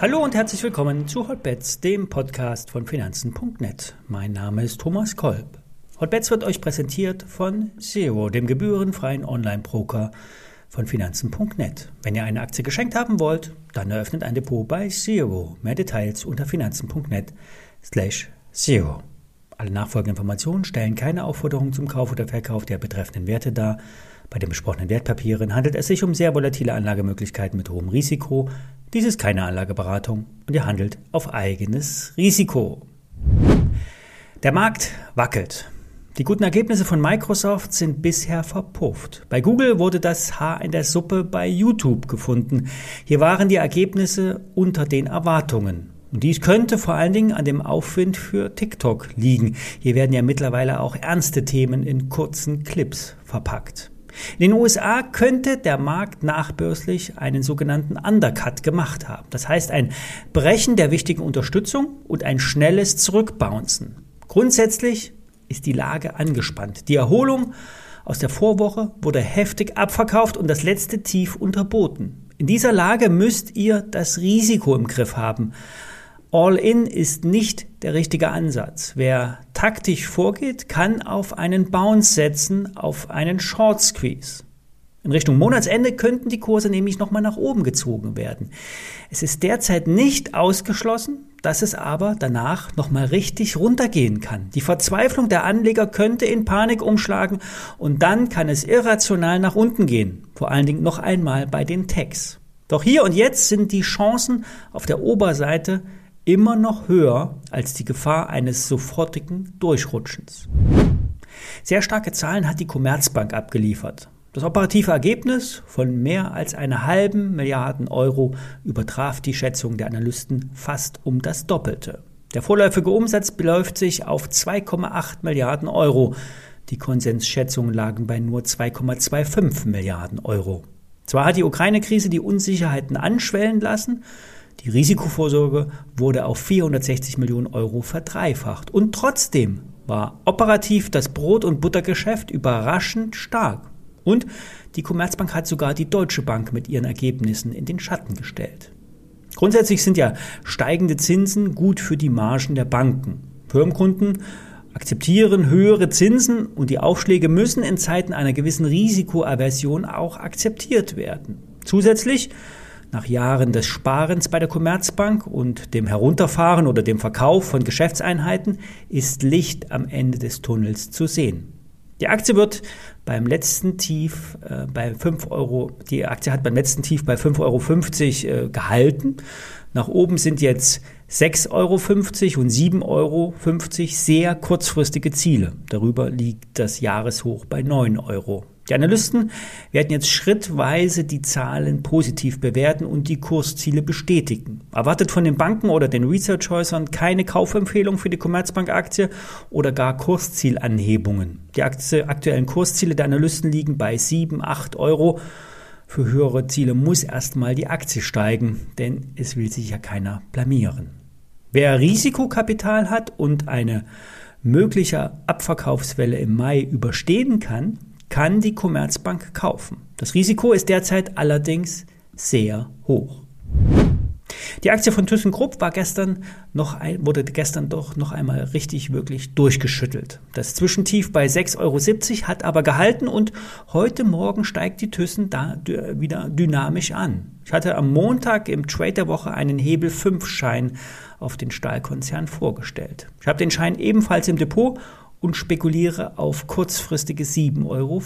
Hallo und herzlich willkommen zu Hotbets, dem Podcast von Finanzen.net. Mein Name ist Thomas Kolb. Hotbets wird euch präsentiert von Zero, dem gebührenfreien Online-Broker von Finanzen.net. Wenn ihr eine Aktie geschenkt haben wollt, dann eröffnet ein Depot bei Zero. Mehr Details unter Finanzen.net slash Zero. Alle nachfolgenden Informationen stellen keine Aufforderung zum Kauf oder Verkauf der betreffenden Werte dar. Bei den besprochenen Wertpapieren handelt es sich um sehr volatile Anlagemöglichkeiten mit hohem Risiko. Dies ist keine Anlageberatung und ihr handelt auf eigenes Risiko. Der Markt wackelt. Die guten Ergebnisse von Microsoft sind bisher verpufft. Bei Google wurde das Haar in der Suppe bei YouTube gefunden. Hier waren die Ergebnisse unter den Erwartungen. Und dies könnte vor allen Dingen an dem Aufwind für TikTok liegen. Hier werden ja mittlerweile auch ernste Themen in kurzen Clips verpackt. In den USA könnte der Markt nachbörslich einen sogenannten Undercut gemacht haben. Das heißt ein Brechen der wichtigen Unterstützung und ein schnelles Zurückbouncen. Grundsätzlich ist die Lage angespannt. Die Erholung aus der Vorwoche wurde heftig abverkauft und das letzte Tief unterboten. In dieser Lage müsst ihr das Risiko im Griff haben. All-in ist nicht der richtige Ansatz. Wer taktisch vorgeht, kann auf einen Bounce setzen, auf einen Short Squeeze. In Richtung Monatsende könnten die Kurse nämlich nochmal nach oben gezogen werden. Es ist derzeit nicht ausgeschlossen, dass es aber danach nochmal richtig runtergehen kann. Die Verzweiflung der Anleger könnte in Panik umschlagen und dann kann es irrational nach unten gehen. Vor allen Dingen noch einmal bei den Techs. Doch hier und jetzt sind die Chancen auf der Oberseite immer noch höher als die Gefahr eines sofortigen Durchrutschens. Sehr starke Zahlen hat die Commerzbank abgeliefert. Das operative Ergebnis von mehr als einer halben Milliarden Euro übertraf die Schätzung der Analysten fast um das Doppelte. Der vorläufige Umsatz beläuft sich auf 2,8 Milliarden Euro. Die Konsensschätzungen lagen bei nur 2,25 Milliarden Euro. Zwar hat die Ukraine-Krise die Unsicherheiten anschwellen lassen, die Risikovorsorge wurde auf 460 Millionen Euro verdreifacht. Und trotzdem war operativ das Brot- und Buttergeschäft überraschend stark. Und die Commerzbank hat sogar die Deutsche Bank mit ihren Ergebnissen in den Schatten gestellt. Grundsätzlich sind ja steigende Zinsen gut für die Margen der Banken. Firmenkunden akzeptieren höhere Zinsen und die Aufschläge müssen in Zeiten einer gewissen Risikoaversion auch akzeptiert werden. Zusätzlich nach Jahren des Sparens bei der Commerzbank und dem Herunterfahren oder dem Verkauf von Geschäftseinheiten ist Licht am Ende des Tunnels zu sehen. Die Aktie wird beim letzten Tief äh, bei 5 Euro, die Aktie hat beim letzten Tief bei 5,50 Euro äh, gehalten. Nach oben sind jetzt 6,50 Euro und 7,50 Euro sehr kurzfristige Ziele. Darüber liegt das Jahreshoch bei 9 Euro. Die Analysten werden jetzt schrittweise die Zahlen positiv bewerten und die Kursziele bestätigen. Erwartet von den Banken oder den Researchhäusern keine Kaufempfehlung für die Commerzbank-Aktie oder gar Kurszielanhebungen. Die aktuellen Kursziele der Analysten liegen bei 7, 8 Euro. Für höhere Ziele muss erstmal die Aktie steigen, denn es will sich ja keiner blamieren. Wer Risikokapital hat und eine mögliche Abverkaufswelle im Mai überstehen kann, kann die Commerzbank kaufen. Das Risiko ist derzeit allerdings sehr hoch. Die Aktie von ThyssenKrupp war gestern noch ein, wurde gestern doch noch einmal richtig wirklich durchgeschüttelt. Das Zwischentief bei 6,70 Euro hat aber gehalten und heute Morgen steigt die Thyssen da wieder dynamisch an. Ich hatte am Montag im Trade der Woche einen Hebel 5 Schein auf den Stahlkonzern vorgestellt. Ich habe den Schein ebenfalls im Depot und spekuliere auf kurzfristige 7,50 Euro.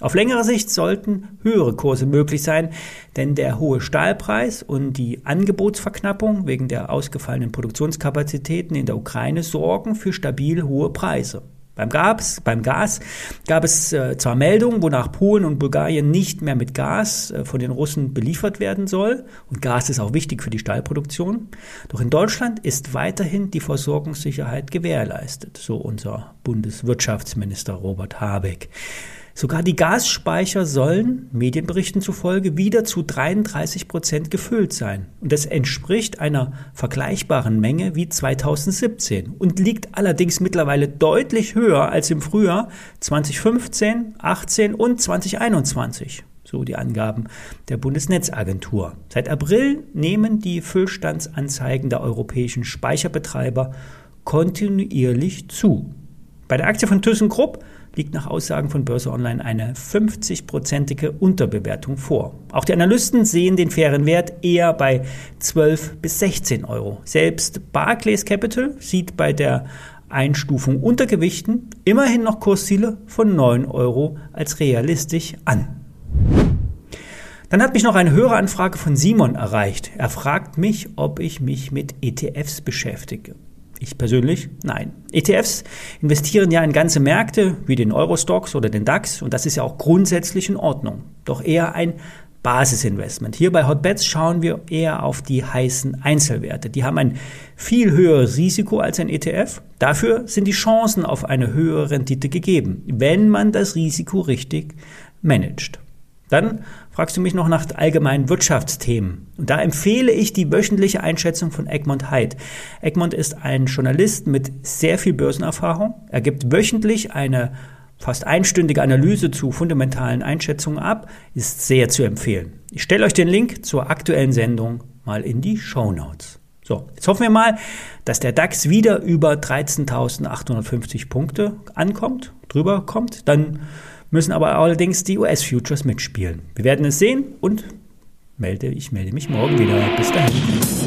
Auf längere Sicht sollten höhere Kurse möglich sein, denn der hohe Stahlpreis und die Angebotsverknappung wegen der ausgefallenen Produktionskapazitäten in der Ukraine sorgen für stabil hohe Preise. Beim Gas, beim Gas gab es äh, zwar Meldungen, wonach Polen und Bulgarien nicht mehr mit Gas äh, von den Russen beliefert werden soll. Und Gas ist auch wichtig für die Stahlproduktion. Doch in Deutschland ist weiterhin die Versorgungssicherheit gewährleistet, so unser Bundeswirtschaftsminister Robert Habeck. Sogar die Gasspeicher sollen, Medienberichten zufolge, wieder zu 33 Prozent gefüllt sein. Und das entspricht einer vergleichbaren Menge wie 2017 und liegt allerdings mittlerweile deutlich höher als im Frühjahr 2015, 18 und 2021. so die Angaben der Bundesnetzagentur. Seit April nehmen die Füllstandsanzeigen der europäischen Speicherbetreiber kontinuierlich zu. Bei der Aktie von ThyssenKrupp liegt nach Aussagen von Börse Online eine 50-prozentige Unterbewertung vor. Auch die Analysten sehen den fairen Wert eher bei 12 bis 16 Euro. Selbst Barclays Capital sieht bei der Einstufung unter Gewichten immerhin noch Kursziele von 9 Euro als realistisch an. Dann hat mich noch eine höhere Anfrage von Simon erreicht. Er fragt mich, ob ich mich mit ETFs beschäftige. Ich persönlich? Nein. ETFs investieren ja in ganze Märkte wie den Eurostocks oder den DAX und das ist ja auch grundsätzlich in Ordnung. Doch eher ein Basisinvestment. Hier bei Hotbets schauen wir eher auf die heißen Einzelwerte. Die haben ein viel höheres Risiko als ein ETF. Dafür sind die Chancen auf eine höhere Rendite gegeben, wenn man das Risiko richtig managt. Dann fragst du mich noch nach allgemeinen Wirtschaftsthemen. Und da empfehle ich die wöchentliche Einschätzung von Egmont Heid. Egmont ist ein Journalist mit sehr viel Börsenerfahrung. Er gibt wöchentlich eine fast einstündige Analyse zu fundamentalen Einschätzungen ab, ist sehr zu empfehlen. Ich stelle euch den Link zur aktuellen Sendung mal in die Show Notes. So, jetzt hoffen wir mal, dass der DAX wieder über 13.850 Punkte ankommt, drüber kommt. Dann müssen aber allerdings die US-Futures mitspielen. Wir werden es sehen und melde, ich melde mich morgen wieder. Bis dahin.